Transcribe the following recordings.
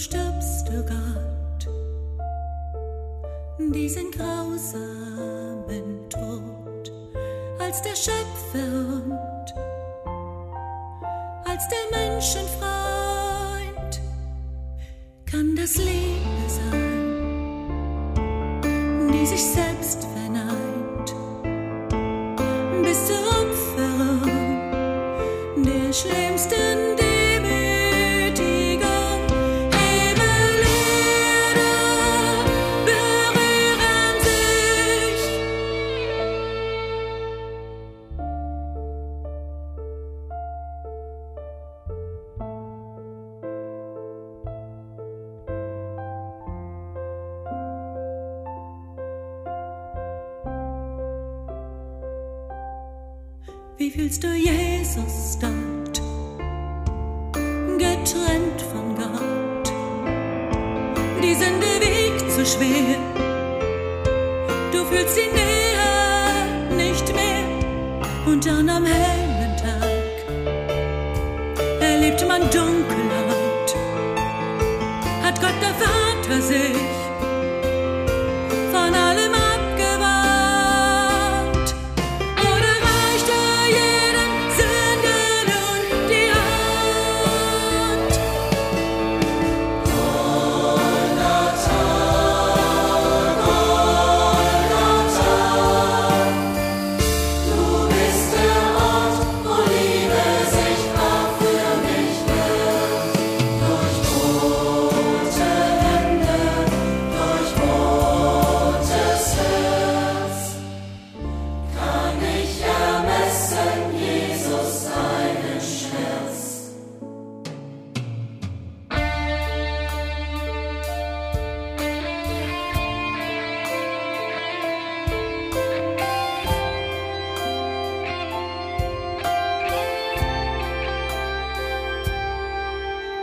stirbst du Gott diesen grausamen Tod. Als der Schöpfer und als der Menschenfreund kann das Liebe sein, die sich selbst verneint. Bis zur Opferung der schlimmsten Wie fühlst du Jesus dort, getrennt von Gott? Die Sünde wiegt zu schwer, du fühlst sie näher nicht mehr. Und dann am hellen Tag erlebt man Dunkelheit, hat Gott der Vater sich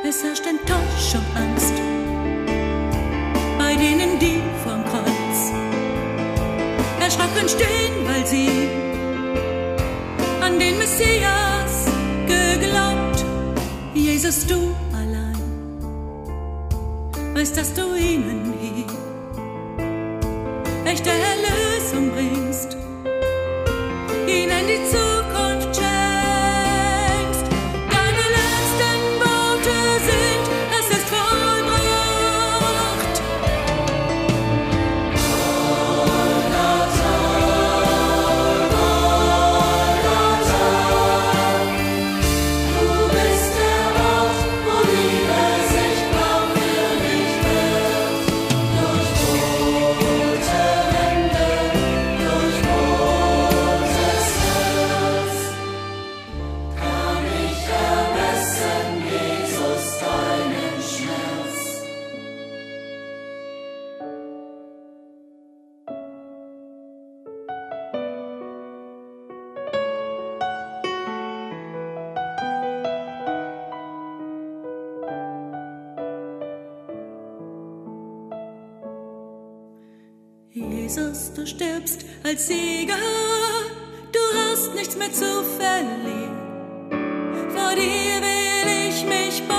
Es herrscht Enttäuschung, Angst bei denen, die vorm Kreuz erschrocken stehen, weil sie an den Messias geglaubt. Jesus, du allein weißt, dass du ihnen hier echte Erlösung bringst, Jesus, du stirbst als Sieger, du hast nichts mehr zu verlieren. Vor dir will ich mich beugen,